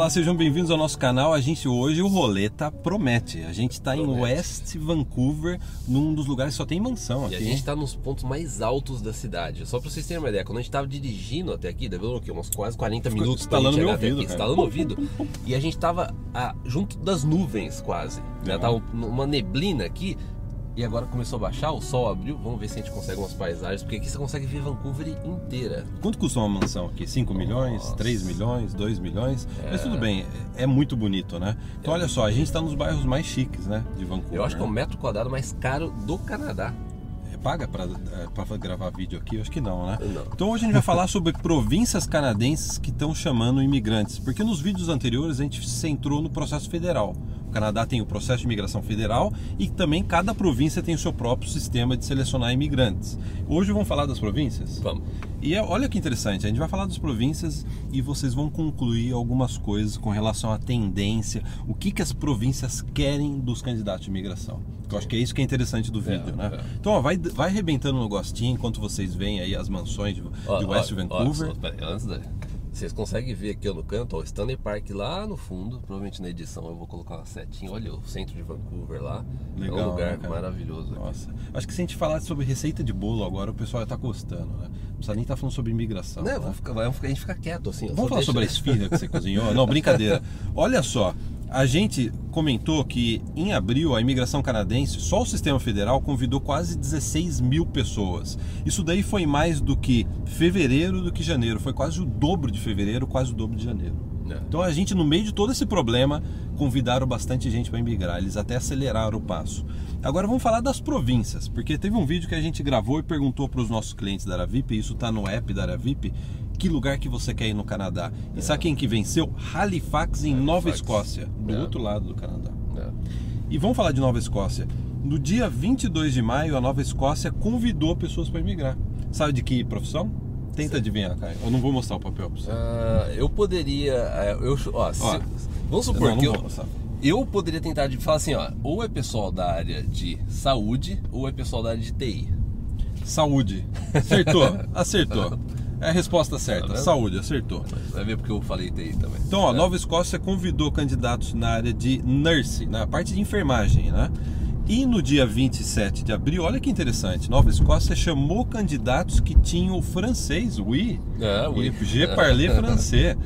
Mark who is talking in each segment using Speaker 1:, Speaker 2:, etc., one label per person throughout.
Speaker 1: Olá, sejam bem-vindos ao nosso canal. A gente hoje, o Roleta promete. A gente está em West Vancouver, num dos lugares que só tem mansão aqui.
Speaker 2: E a gente está nos pontos mais altos da cidade. Só para vocês terem uma ideia, quando a gente estava dirigindo até aqui, deu o quê? Uns quase 40 minutos pra
Speaker 1: instalando meu ouvido,
Speaker 2: aqui, instalando ouvido. E a gente estava ah, junto das nuvens quase. Já
Speaker 1: É.
Speaker 2: tava uma neblina aqui. E agora começou a baixar, o sol abriu. Vamos ver se a gente consegue umas paisagens, porque aqui você consegue ver Vancouver inteira.
Speaker 1: Quanto custa uma mansão aqui? 5 milhões,
Speaker 2: Nossa.
Speaker 1: 3 milhões, 2 milhões? Mas tudo bem, é muito bonito, né? Então olha só, a gente está nos bairros mais chiques, né? De Vancouver.
Speaker 2: Eu acho que é o
Speaker 1: né?
Speaker 2: metro quadrado mais caro do Canadá.
Speaker 1: É, Paga para gravar vídeo aqui? Eu acho que não, né?
Speaker 2: Não.
Speaker 1: Então hoje a gente vai falar sobre províncias canadenses que estão chamando imigrantes, porque nos vídeos anteriores a gente se centrou no processo federal. O Canadá tem o processo de imigração federal e também cada província tem o seu próprio sistema de selecionar imigrantes. Hoje vamos falar das províncias?
Speaker 2: Vamos.
Speaker 1: E é- olha que interessante, a gente vai falar das províncias e vocês vão concluir algumas coisas com relação à tendência, o que, que as províncias querem dos candidatos de imigração. Eu acho que é isso que é interessante do vídeo, né?
Speaker 2: é.
Speaker 1: Então, ó, vai, vai arrebentando no gostinho enquanto vocês veem aí as mansões de,
Speaker 2: Ó,
Speaker 1: de
Speaker 2: ó,
Speaker 1: West
Speaker 2: ó,
Speaker 1: Vancouver.
Speaker 2: aí, antes da... Vocês conseguem ver aqui ó, no canto, ó, o Stanley Park lá no fundo. Provavelmente na edição eu vou colocar uma setinha. Olha o centro de Vancouver lá. é
Speaker 1: Legal,
Speaker 2: um lugar
Speaker 1: né,
Speaker 2: maravilhoso. aqui.
Speaker 1: Nossa, acho que se a gente falar sobre receita de bolo agora, o pessoal já tá gostando, né? Não precisa nem estar falando sobre imigração.
Speaker 2: Né,
Speaker 1: né?
Speaker 2: ficar, a gente fica quieto assim.
Speaker 1: Vamos falar
Speaker 2: deixa-
Speaker 1: sobre a esfirra que você cozinhou? Não, brincadeira. Olha só, a gente comentou que em abril a imigração canadense, só o sistema federal convidou quase 16 mil pessoas. Isso daí foi mais do que fevereiro do que janeiro. Foi quase o dobro de fevereiro, quase o dobro de janeiro.
Speaker 2: É.
Speaker 1: Então a gente, no meio de todo esse problema, convidaram bastante gente para imigrar. Eles até aceleraram o passo. Agora vamos falar das províncias, porque teve um vídeo que a gente gravou e perguntou para os nossos clientes da Aravip, isso está no app da Aravip, que lugar que você quer ir no Canadá. E sabe quem que venceu? Halifax em Nova
Speaker 2: Halifax.
Speaker 1: Escócia, do
Speaker 2: É.
Speaker 1: outro lado do Canadá.
Speaker 2: É.
Speaker 1: E vamos falar de Nova Escócia. No dia 22 de maio, a Nova Escócia convidou pessoas para imigrar. Sabe de que profissão? Tenta adivinhar, Caio. Eu não vou mostrar o papel para você.
Speaker 2: Ah, eu poderia. é, Eu, ó, se-
Speaker 1: Ó,
Speaker 2: vamos supor que eu, eu poderia tentar de falar assim, ó, ou é pessoal da área de saúde ou é pessoal da área de TI.
Speaker 1: Saúde. Acertou. Acertou. É a resposta certa.
Speaker 2: Tá?
Speaker 1: Saúde, acertou.
Speaker 2: Vai ver porque eu falei TI também.
Speaker 1: Então, ó,
Speaker 2: É.
Speaker 1: Nova Escócia convidou candidatos na área de nurse, na parte de enfermagem, né? E no dia 27 de abril, olha que interessante, Nova Escócia chamou candidatos que tinham o francês, oui,
Speaker 2: É, oui.
Speaker 1: e je parler francês.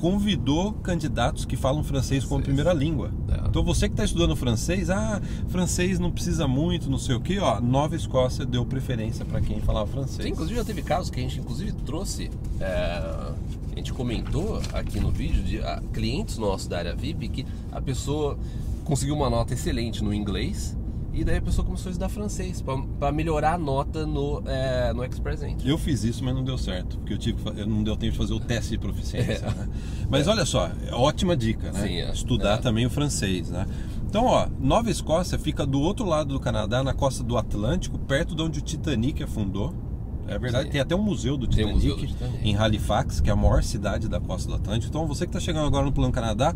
Speaker 1: Convidou candidatos que falam francês como primeira língua.
Speaker 2: É.
Speaker 1: Então você que está estudando francês, ah, francês não precisa muito, não sei o que, ó, Nova Escócia deu preferência para quem falava francês.
Speaker 2: Sim, inclusive já teve casos que a gente inclusive trouxe, é, a gente comentou aqui no vídeo de ah, clientes nossos da área VIP que a pessoa conseguiu uma nota excelente no inglês e daí a pessoa começou a estudar francês para melhorar a nota no, é, no Express Entry.
Speaker 1: Eu fiz isso, mas não deu certo, porque eu tive eu não deu tempo de fazer o teste de proficiência.
Speaker 2: É.
Speaker 1: né? Mas olha só, é ótima dica, né?
Speaker 2: Sim, é.
Speaker 1: Estudar
Speaker 2: É.
Speaker 1: também o francês, né? Então, ó, Nova Escócia fica do outro lado do Canadá, na costa do Atlântico, perto de onde o Titanic afundou. É verdade,
Speaker 2: Sim.
Speaker 1: tem até um museu do
Speaker 2: Tem um
Speaker 1: Titanic,
Speaker 2: museu do Titanic.
Speaker 1: em Halifax, que é a maior cidade da costa do Atlântico. Então, você que está chegando agora no Plano Canadá,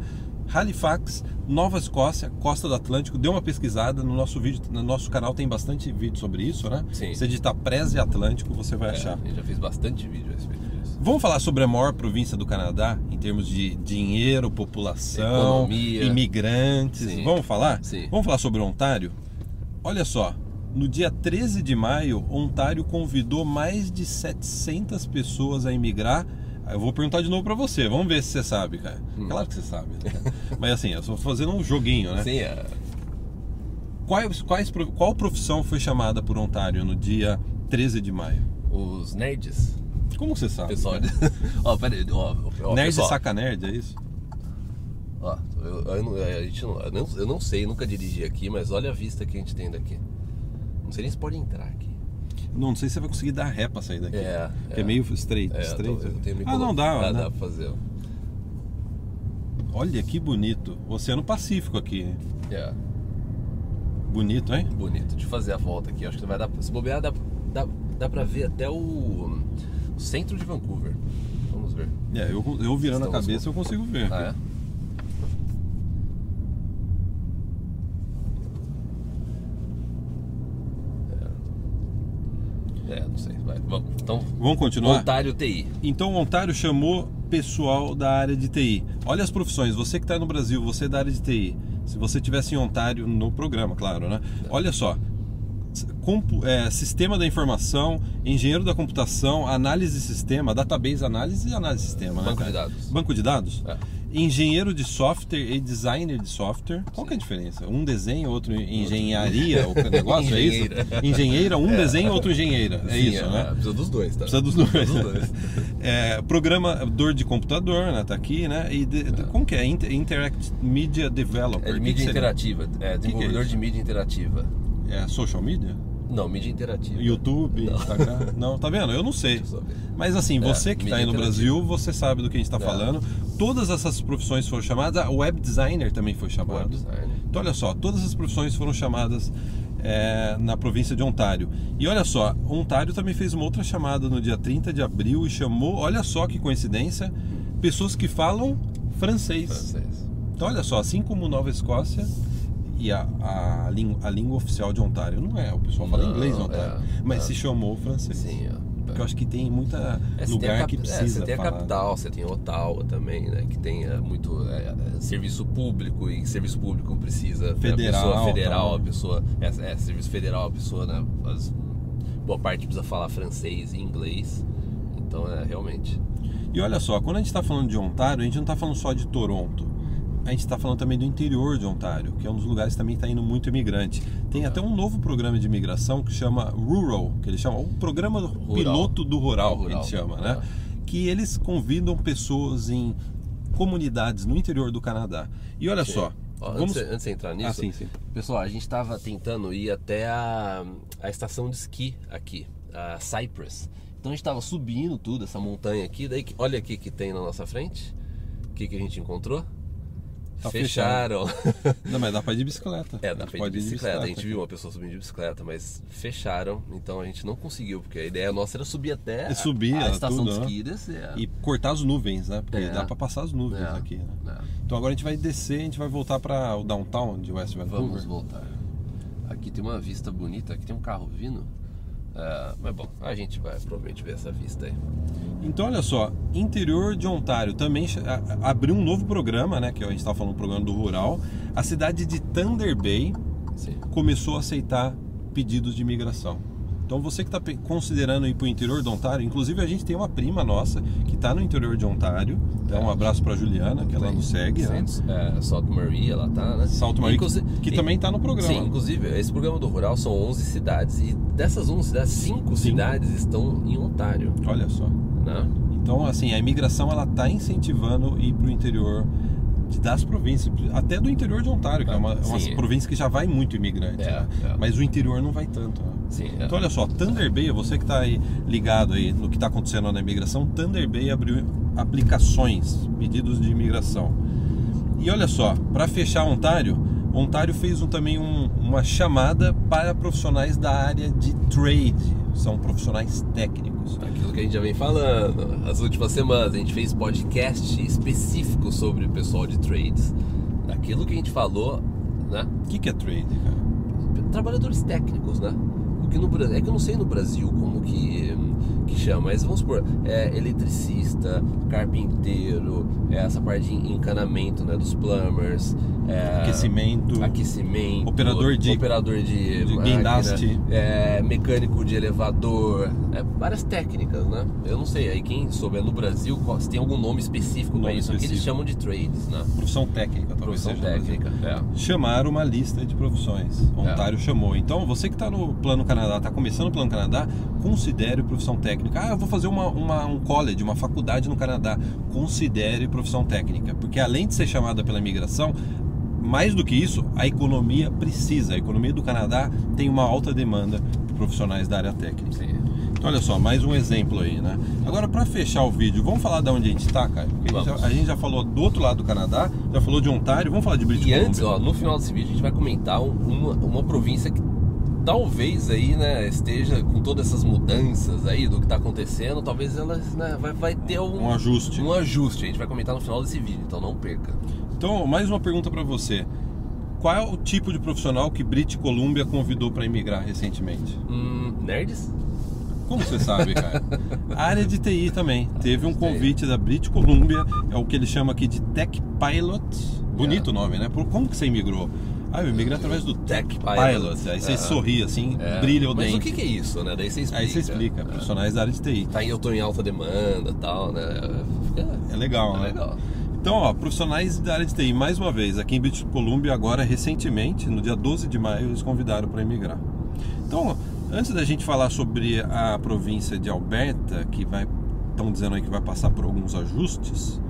Speaker 1: Halifax, Nova Escócia, costa do Atlântico, dê uma pesquisada no nosso vídeo, no nosso canal tem bastante vídeo sobre isso, né?
Speaker 2: Sim.
Speaker 1: Você digitar Preze Atlântico, você vai
Speaker 2: É,
Speaker 1: achar.
Speaker 2: gente já fez bastante vídeo a respeito disso.
Speaker 1: Vamos falar sobre a maior província do Canadá em termos de dinheiro, população,
Speaker 2: Economia.
Speaker 1: imigrantes.
Speaker 2: Sim.
Speaker 1: Vamos falar?
Speaker 2: Sim.
Speaker 1: Vamos falar sobre Ontário? Olha só, no dia 13 de maio, Ontário convidou mais de 700 pessoas a imigrar. Eu vou perguntar de novo pra você, vamos ver se você sabe, cara. Claro que você sabe. né? Mas assim, eu só fazendo um joguinho, né?
Speaker 2: Sim, é,
Speaker 1: Quais, quais, qual profissão foi chamada por Ontário no dia 13 de maio?
Speaker 2: os nerds.
Speaker 1: Como você sabe?
Speaker 2: Pessoal,
Speaker 1: cara?
Speaker 2: ó, peraí, ó, ó,
Speaker 1: Nerd
Speaker 2: pessoal,
Speaker 1: saca nerd, é isso?
Speaker 2: Ó, eu, eu não, a gente não, eu, não, eu não sei, nunca dirigi aqui, mas olha a vista que a gente tem daqui. Não sei nem se pode entrar aqui.
Speaker 1: Não, não sei se você vai conseguir dar ré pra sair daqui.
Speaker 2: É,
Speaker 1: Que é
Speaker 2: é.
Speaker 1: meio estreito.
Speaker 2: É,
Speaker 1: estreito.
Speaker 2: tô,
Speaker 1: ah, não dá,
Speaker 2: dá,
Speaker 1: né?
Speaker 2: dá pra fazer.
Speaker 1: Olha que bonito. Oceano Pacífico aqui.
Speaker 2: É,
Speaker 1: Bonito, hein?
Speaker 2: bonito. De fazer a volta aqui, acho que vai dar. Se bobear, dá, dá, dá pra ver até o, centro de Vancouver. Vamos ver.
Speaker 1: É, eu, eu virando a
Speaker 2: Estamos
Speaker 1: cabeça eu consigo ver.
Speaker 2: Ah, é? É, não sei. Vai, vamos. Então,
Speaker 1: Vamos continuar?
Speaker 2: Ontário TI.
Speaker 1: Então Ontário chamou pessoal da área de TI. Olha as profissões, você que está no Brasil, você é da área de TI. Se você tivesse em Ontário no programa, claro, né? Olha só, compu- é, sistema da informação, engenheiro da computação, análise de sistema, database análise e análise de sistema. né,
Speaker 2: Banco de
Speaker 1: cara?
Speaker 2: dados.
Speaker 1: Banco de dados?
Speaker 2: É.
Speaker 1: Engenheiro de software e designer de software. Qual que é a diferença? Um desenho, outro engenharia, o negócio é isso?
Speaker 2: Engenheira.
Speaker 1: Um desenho, outro engenheira. É
Speaker 2: Sim,
Speaker 1: isso, né?
Speaker 2: Precisa dos dois, tá?
Speaker 1: Precisa dos dois.
Speaker 2: Precisa dos dois.
Speaker 1: É, programador de computador, né? Tá aqui, né? E de- de- como que é? Inter- Interact Media Developer.
Speaker 2: É de
Speaker 1: que
Speaker 2: mídia
Speaker 1: que
Speaker 2: interativa. É, desenvolvedor
Speaker 1: isso?
Speaker 2: de mídia interativa.
Speaker 1: É social media?
Speaker 2: Não, mídia interativa.
Speaker 1: YouTube,
Speaker 2: Não.
Speaker 1: Instagram? Não, tá vendo? Eu não sei. Mas assim, você que está aí no Brasil, você sabe do que a gente está
Speaker 2: É.
Speaker 1: falando. Todas essas profissões foram chamadas. Web designer também foi chamado. Então olha só, todas as profissões foram chamadas é, na província de Ontário. E olha só, Ontário também fez uma outra chamada no dia 30 de abril e chamou, olha só que coincidência, pessoas que falam francês.
Speaker 2: Francês.
Speaker 1: Então olha só, assim como Nova Escócia e a, a, língua, a língua oficial de Ontário não é, o pessoal fala
Speaker 2: Não,
Speaker 1: inglês em Ontário,
Speaker 2: é,
Speaker 1: mas
Speaker 2: é.
Speaker 1: se chamou francês.
Speaker 2: Sim, ó.
Speaker 1: Porque eu acho que tem muita
Speaker 2: É, tem
Speaker 1: lugar
Speaker 2: cap-
Speaker 1: que
Speaker 2: é,
Speaker 1: precisa
Speaker 2: você tem a
Speaker 1: falar.
Speaker 2: capital, você tem Ottawa também, né? Que tem é, muito é, é, serviço público e serviço público precisa. né,
Speaker 1: Federal,
Speaker 2: A pessoa federal,
Speaker 1: tal.
Speaker 2: a pessoa. É, é, serviço federal, a pessoa, né? as- boa parte precisa falar francês e inglês. Então é realmente.
Speaker 1: E olha só, quando a gente está falando de Ontário, a gente não está falando só de Toronto. A gente está falando também do interior de Ontário, que é um dos lugares que também está indo muito imigrante. Tem até um novo programa de imigração que chama Rural, que eles chamam, o programa piloto do rural, que a gente
Speaker 2: Rural,
Speaker 1: chama, né? Que eles convidam pessoas em comunidades no interior do Canadá. E olha só, vamos...
Speaker 2: antes, antes de entrar nisso,
Speaker 1: Ah, sim, sim.
Speaker 2: pessoal, a gente estava tentando ir até a, a estação de esqui aqui, a Cypress. Então a gente estava subindo tudo, essa montanha aqui, daí que- olha aqui que tem na nossa frente. O que, que a gente encontrou?
Speaker 1: Tá
Speaker 2: Fecharam.
Speaker 1: Não, mas dá para ir de bicicleta.
Speaker 2: É, dá pra ir
Speaker 1: pode
Speaker 2: de bicicleta. A gente viu uma pessoa subindo de bicicleta, mas fecharam, então a gente não conseguiu, porque a ideia nossa era subir até
Speaker 1: E subir,
Speaker 2: a, a
Speaker 1: era
Speaker 2: estação
Speaker 1: tudo,
Speaker 2: de
Speaker 1: né?
Speaker 2: e descer.
Speaker 1: E cortar as nuvens, né? Porque
Speaker 2: É.
Speaker 1: dá para passar as nuvens
Speaker 2: É,
Speaker 1: aqui, né?
Speaker 2: é.
Speaker 1: Então agora a gente vai descer, a gente vai voltar para o downtown de West Vancouver.
Speaker 2: Vamos voltar. Aqui tem uma vista bonita, aqui tem um carro vindo. É, mas bom, a gente vai provavelmente ver essa vista aí.
Speaker 1: Então olha só, interior de Ontário também abriu um novo programa, né? Que a gente estava falando do programa do rural. A cidade de Thunder Bay
Speaker 2: Sim.
Speaker 1: começou a aceitar pedidos de imigração. Então você que está considerando ir para o interior de Ontário, inclusive a gente tem uma prima nossa que está no interior de Ontário. Então um abraço para Juliana, que ela nos segue. né?
Speaker 2: É, Salt Maria, ela tá, né?
Speaker 1: Salt Maria, que-
Speaker 2: Inclusive-
Speaker 1: que
Speaker 2: e-
Speaker 1: também está no programa.
Speaker 2: Sim, inclusive, esse programa do Rural são 11 cidades. E dessas 11 cidades, 5 cidades estão em Ontário.
Speaker 1: Olha só.
Speaker 2: Né?
Speaker 1: Então, assim, a imigração ela está incentivando ir para o interior das províncias, até do interior de Ontário, que é uma, uma
Speaker 2: Sim.
Speaker 1: província que já vai muito imigrante,
Speaker 2: É,
Speaker 1: né?
Speaker 2: é.
Speaker 1: mas o interior não vai tanto. né?
Speaker 2: Sim, é.
Speaker 1: Então, olha só, Thunder Bay, você que está aí ligado aí no que está acontecendo na imigração, Thunder Bay abriu aplicações, pedidos de imigração. E olha só, para fechar Ontário, Ontário fez um- também um- uma chamada para profissionais da área de trade, são profissionais técnicos.
Speaker 2: Aquilo que a gente já vem falando. As últimas semanas a gente fez podcast específico sobre o pessoal de trades. Aquilo que a gente falou, né?
Speaker 1: O que, que é trade, cara?
Speaker 2: Trabalhadores técnicos, né? O que no Brasil, é que eu não sei no Brasil como que, que chama, mas vamos supor, é eletricista, carpinteiro, é essa parte de encanamento, né? Dos plumbers, é,
Speaker 1: Aquecimento.
Speaker 2: aquecimento,
Speaker 1: Operador de-
Speaker 2: operador de,
Speaker 1: de guindaste.
Speaker 2: é, mecânico de elevador, é, várias técnicas, né? Eu não sei, aí quem souber no Brasil, se tem algum nome específico para isso, aqui eles chamam de trades, né?
Speaker 1: Profissão técnica, talvez
Speaker 2: Profissão
Speaker 1: seja
Speaker 2: técnica, é.
Speaker 1: Chamaram uma lista de profissões. Ontário chamou. Então, você que está no Plano Canadá, está começando o Plano Canadá, considere profissão técnica. Ah, eu vou fazer uma, uma- um college, uma faculdade no Canadá. Considere profissão técnica. Porque além de ser chamada pela imigração, mais do que isso, a economia precisa. A economia do Canadá tem uma alta demanda de profissionais da área técnica.
Speaker 2: Sim.
Speaker 1: Então, olha só, mais um exemplo aí, né? Agora, para fechar o vídeo, vamos falar de onde a gente está, Caio? Porque a gente, já, a gente já falou do outro lado do Canadá, já falou de Ontário, vamos falar de British
Speaker 2: E
Speaker 1: Columbia.
Speaker 2: antes, ó, no final desse vídeo a gente vai comentar um- uma, uma província que talvez aí, né, esteja com todas essas mudanças aí do que tá acontecendo, talvez ela né, vai, vai ter um,
Speaker 1: Um ajuste.
Speaker 2: um ajuste. A gente vai comentar no final desse vídeo, então não perca.
Speaker 1: Então, mais uma pergunta para você. Qual é o tipo de profissional que British Columbia convidou para emigrar recentemente?
Speaker 2: Hum, nerds?
Speaker 1: Como você sabe, cara? A área de TI também. Teve um convite da British Columbia, é o que ele chama aqui de Tech Pilot. Bonito o nome, né? Por- Como que você imigrou? Ah, eu imigrei através do Tech Pilot. Aí você
Speaker 2: É.
Speaker 1: sorri assim,
Speaker 2: É.
Speaker 1: brilha o
Speaker 2: Mas
Speaker 1: dente.
Speaker 2: o que, que é isso, né? Daí você explica.
Speaker 1: Aí você explica, profissionais da área de TI.
Speaker 2: Tá, eu tô em alta demanda e tal, né?
Speaker 1: É legal,
Speaker 2: é
Speaker 1: né?
Speaker 2: legal.
Speaker 1: Então, ó, profissionais da área de TI, mais uma vez, aqui em British Columbia, agora recentemente, no dia 12 de maio, eles convidaram para emigrar. Então, antes da gente falar sobre a província de Alberta, que vai, estão dizendo aí que vai passar por alguns ajustes,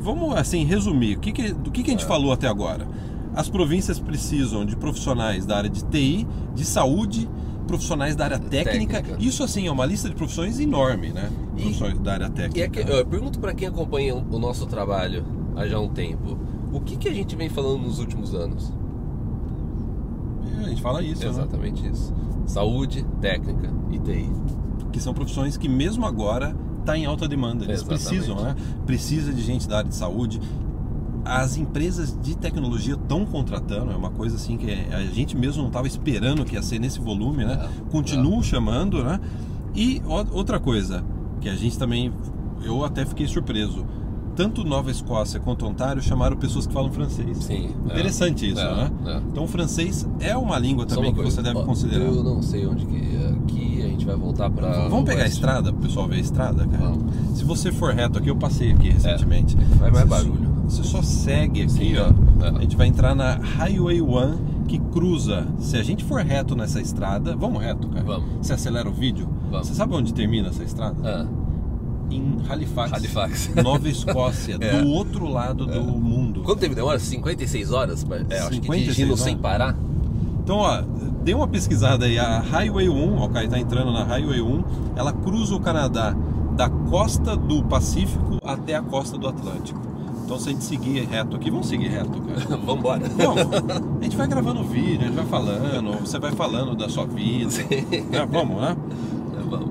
Speaker 1: vamos assim resumir. O que que, do que, que a gente falou até agora? As províncias precisam de profissionais da área de TI, de saúde, profissionais da área técnica.
Speaker 2: Técnica.
Speaker 1: Isso assim é uma lista de profissões enorme, né?
Speaker 2: E-
Speaker 1: Profissões da área
Speaker 2: E
Speaker 1: técnica.
Speaker 2: é que, eu pergunto pra quem acompanha o nosso trabalho há já um tempo, o que, que a gente vem falando nos últimos anos?
Speaker 1: É, a gente fala isso, né?
Speaker 2: Exatamente isso. Saúde, técnica e TI.
Speaker 1: que são profissões que mesmo agora está em alta demanda. Eles
Speaker 2: Exatamente.
Speaker 1: precisam, né? Precisa de gente da área de saúde. As empresas de tecnologia estão contratando, é uma coisa assim que a gente mesmo não estava esperando que ia ser nesse volume, né?
Speaker 2: É,
Speaker 1: Continuam chamando, né? E o- outra coisa que a gente também, eu até fiquei surpreso. Tanto Nova Escócia quanto Ontário chamaram pessoas que falam francês.
Speaker 2: Sim. é.
Speaker 1: Interessante isso,
Speaker 2: É,
Speaker 1: né?
Speaker 2: é.
Speaker 1: Então o francês é uma língua também
Speaker 2: uma
Speaker 1: que você deve considerar.
Speaker 2: Eu não sei onde que aqui a gente vai voltar pra.
Speaker 1: Vamos pegar a
Speaker 2: oeste.
Speaker 1: estrada, pro pessoal ver a estrada, cara?
Speaker 2: Vamos.
Speaker 1: Se você for reto aqui, eu passei aqui recentemente.
Speaker 2: Vai mais barulho.
Speaker 1: Você só segue aqui,
Speaker 2: Sim,
Speaker 1: ó.
Speaker 2: é.
Speaker 1: A gente vai entrar na Highway 1 que cruza. Se a gente for reto nessa estrada, vamos reto, cara.
Speaker 2: Vamos.
Speaker 1: Você acelera o vídeo.
Speaker 2: Vamos.
Speaker 1: Você sabe onde termina essa estrada?
Speaker 2: Ah,
Speaker 1: Em Halifax,
Speaker 2: Halifax.
Speaker 1: Nova Escócia,
Speaker 2: É.
Speaker 1: do outro lado do mundo.
Speaker 2: Quanto tempo demora? 56 horas? É, acho que
Speaker 1: 56
Speaker 2: dirigindo
Speaker 1: horas.
Speaker 2: sem parar.
Speaker 1: Então, ó, dê uma pesquisada aí. A Highway 1, ó, o cara tá entrando na Highway 1, ela cruza o Canadá da costa do Pacífico até a costa do Atlântico. Então, se a gente seguir reto aqui, vamos seguir reto, cara. Vamos. A gente vai gravando vídeo, a gente vai falando, você vai falando da sua vida. É, vamos, né?
Speaker 2: Vamos.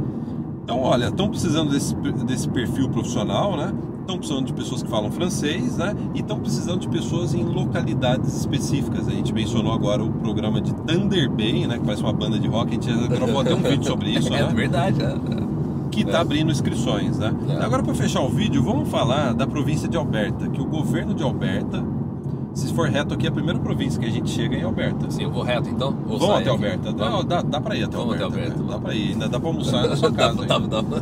Speaker 1: Então, olha, estão precisando desse, desse perfil profissional, né? Estão precisando de pessoas que falam francês, né? E estão precisando de pessoas em localidades específicas. A gente mencionou agora o programa de Thunder Bay, né? Que parece uma banda de rock. A gente já gravou até um vídeo sobre isso,
Speaker 2: É
Speaker 1: né?
Speaker 2: verdade, é.
Speaker 1: Que está abrindo inscrições, né?
Speaker 2: É.
Speaker 1: Agora, para fechar o vídeo, vamos falar da província de Alberta. Que o governo de Alberta, se for reto aqui, é a primeira província que a gente chega é em Alberta.
Speaker 2: Sim, eu vou reto então? Ou
Speaker 1: Vamos até? Alberta. Dá, dá, dá pra ir até
Speaker 2: Vamos
Speaker 1: Alberta.
Speaker 2: até Alberta,
Speaker 1: né? Dá pra ir, ainda dá pra almoçar na sua casa.
Speaker 2: Dá, dá, dá.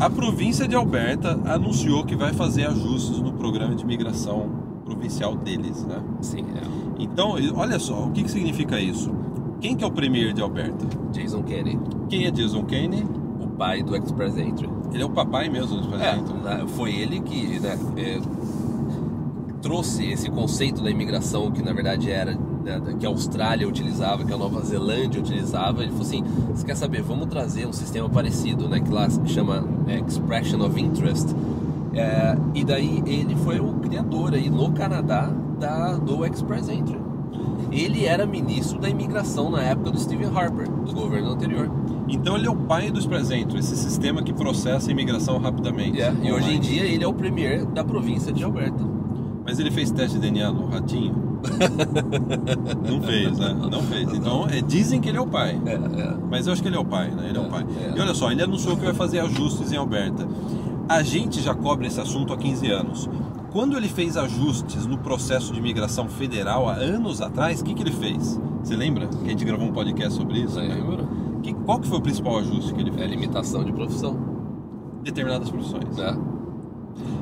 Speaker 1: A província de Alberta anunciou que vai fazer ajustes no programa de migração provincial deles, né?
Speaker 2: Sim, é.
Speaker 1: Então, olha só, o que, que significa isso? Quem que é o premier de Alberta?
Speaker 2: Jason Kenney,
Speaker 1: Quem é Jason Kenney?
Speaker 2: Pai do Express Entry.
Speaker 1: Ele é o papai mesmo do
Speaker 2: É,
Speaker 1: presidente. né?
Speaker 2: né, foi ele que né, é, trouxe esse conceito da imigração que na verdade era né, que a Austrália utilizava, que a Nova Zelândia utilizava. Ele falou assim: você quer saber? Vamos trazer um sistema parecido, né, que lá se chama é, Expression of Interest. É, e daí ele foi o criador aí no Canadá da, do Express Entry. Ele era ministro da imigração na época do Stephen Harper, do governo anterior.
Speaker 1: Então ele é o pai dos presentes, esse sistema que processa a imigração rapidamente.
Speaker 2: É, e hoje em dia ele é o premier da província de Alberta.
Speaker 1: Mas ele fez teste de DNA no ratinho? Não fez, né? Não fez. Então, é, dizem que ele é o pai.
Speaker 2: É, é.
Speaker 1: Mas eu acho que ele é o pai, né? Ele é, o
Speaker 2: É,
Speaker 1: pai.
Speaker 2: é.
Speaker 1: E olha só, ele anunciou que vai fazer ajustes em Alberta. A gente já cobre esse assunto há 15 anos. Quando ele fez ajustes no processo de imigração federal há anos atrás, o que, que ele fez? Você lembra? Que a gente gravou um podcast sobre isso?
Speaker 2: Lembro.
Speaker 1: Que, qual que foi o principal ajuste que ele
Speaker 2: É
Speaker 1: fez?
Speaker 2: limitação de profissão.
Speaker 1: Determinadas profissões.
Speaker 2: Né?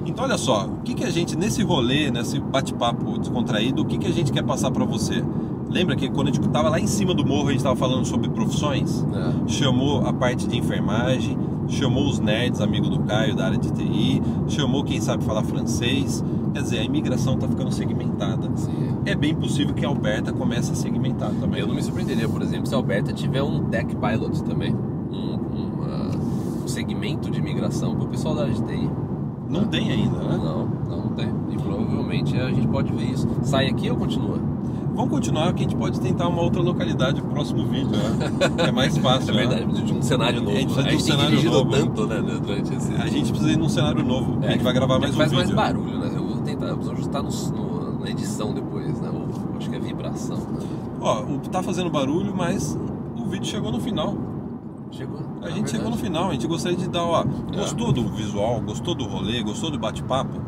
Speaker 1: Então olha só, o que, que a gente, nesse rolê, nesse bate-papo descontraído, o que, que a gente quer passar para você? Lembra que quando a gente estava lá em cima do morro, a gente estava falando sobre profissões?
Speaker 2: né?
Speaker 1: chamou a parte de enfermagem, chamou os nerds, amigo do Caio, da área de TI, chamou quem sabe falar francês. Quer dizer, a imigração está ficando segmentada.
Speaker 2: Sim.
Speaker 1: É bem possível que a Alberta comece a segmentar também.
Speaker 2: Eu não me surpreenderia, por exemplo, se a Alberta tiver um Tech Pilot também. Um, uma- um segmento de imigração para o pessoal da área de TI.
Speaker 1: Não tem ainda, né?
Speaker 2: Não, não, não tem. E provavelmente a gente pode ver isso. Sai aqui ou continua?
Speaker 1: Vamos continuar que a gente pode tentar uma outra localidade no próximo vídeo, né? É mais fácil,
Speaker 2: É
Speaker 1: né?
Speaker 2: verdade, de um cenário novo.
Speaker 1: A gente precisa de um cenário novo.
Speaker 2: tanto, né, durante esse...
Speaker 1: A gente precisa ir num cenário novo. a gente vai gravar mais um
Speaker 2: faz
Speaker 1: vídeo.
Speaker 2: mais barulho, né? Eu vou tentar, eu vou ajustar no, no- na edição depois, né? Ou, acho que é vibração, né?
Speaker 1: Ó, o- tá fazendo barulho, mas o vídeo chegou no final.
Speaker 2: Chegou.
Speaker 1: A
Speaker 2: É
Speaker 1: gente chegou no
Speaker 2: verdade.
Speaker 1: final, a gente gostaria de dar, ó, gostou do visual, gostou do rolê, gostou do bate-papo?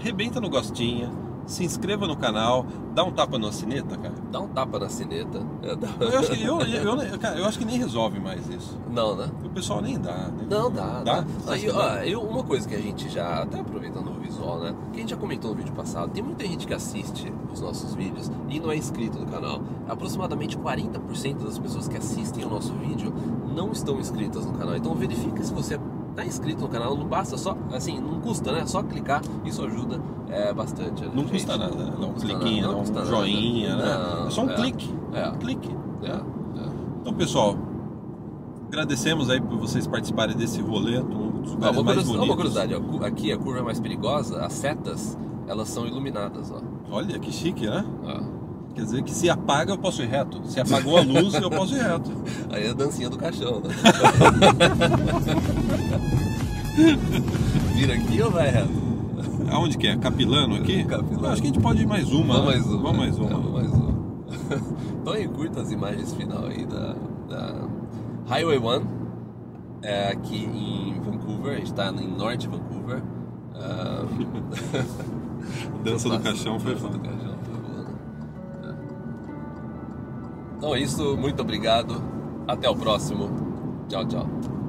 Speaker 1: Rebenta no gostinha, se inscreva no canal, dá um tapa na sineta, cara.
Speaker 2: Dá um tapa na sineta. É, dá-
Speaker 1: Eu acho que, eu, eu, cara, eu acho que nem resolve mais isso.
Speaker 2: Não, né?
Speaker 1: O pessoal nem dá. né?
Speaker 2: Não, dá,
Speaker 1: Dá?
Speaker 2: dá. Aí, ó, eu, uma coisa que a gente já, até aproveitando o visual, né? Que a gente já comentou no vídeo passado, tem muita gente que assiste os nossos vídeos e não é inscrito no canal. Aproximadamente 40% das pessoas que assistem o nosso vídeo não estão inscritas no canal. Então verifica se você tá inscrito no canal, não basta só, assim, não custa, né? Só clicar, isso ajuda é, bastante. a
Speaker 1: Não
Speaker 2: gente.
Speaker 1: custa nada, né? Dá um dá um
Speaker 2: custa nada.
Speaker 1: joinha, né?
Speaker 2: Não,
Speaker 1: É só um
Speaker 2: é,
Speaker 1: clique.
Speaker 2: É,
Speaker 1: Um clique.
Speaker 2: é,
Speaker 1: né?
Speaker 2: é.
Speaker 1: Então, pessoal, agradecemos aí por vocês participarem desse rolê, um dos
Speaker 2: Ah,
Speaker 1: lugares
Speaker 2: uma,
Speaker 1: mais
Speaker 2: curiosidade,
Speaker 1: bonitos.
Speaker 2: uma curiosidade, ó, aqui a curva é mais perigosa, as setas, elas são iluminadas, ó.
Speaker 1: Olha que chique, né?
Speaker 2: Ó.
Speaker 1: Quer dizer que se apaga eu posso ir reto. Se apagou a luz eu posso ir reto.
Speaker 2: Aí é a dancinha do caixão, né? Vira aqui ou vai reto?
Speaker 1: Aonde que é? Capilano aqui?
Speaker 2: Capilano.
Speaker 1: Acho que a gente pode ir mais uma.
Speaker 2: Vamos
Speaker 1: né?
Speaker 2: mais uma.
Speaker 1: Vamos mais uma.
Speaker 2: Vamos mais uma. então aí, curta as imagens final aí da, da Highway 1, é, aqui em Vancouver, a gente tá em Norte Vancouver. Ah,
Speaker 1: Dança do caixão foi foda.
Speaker 2: Então é isso, muito obrigado. Até o próximo. Tchau, tchau.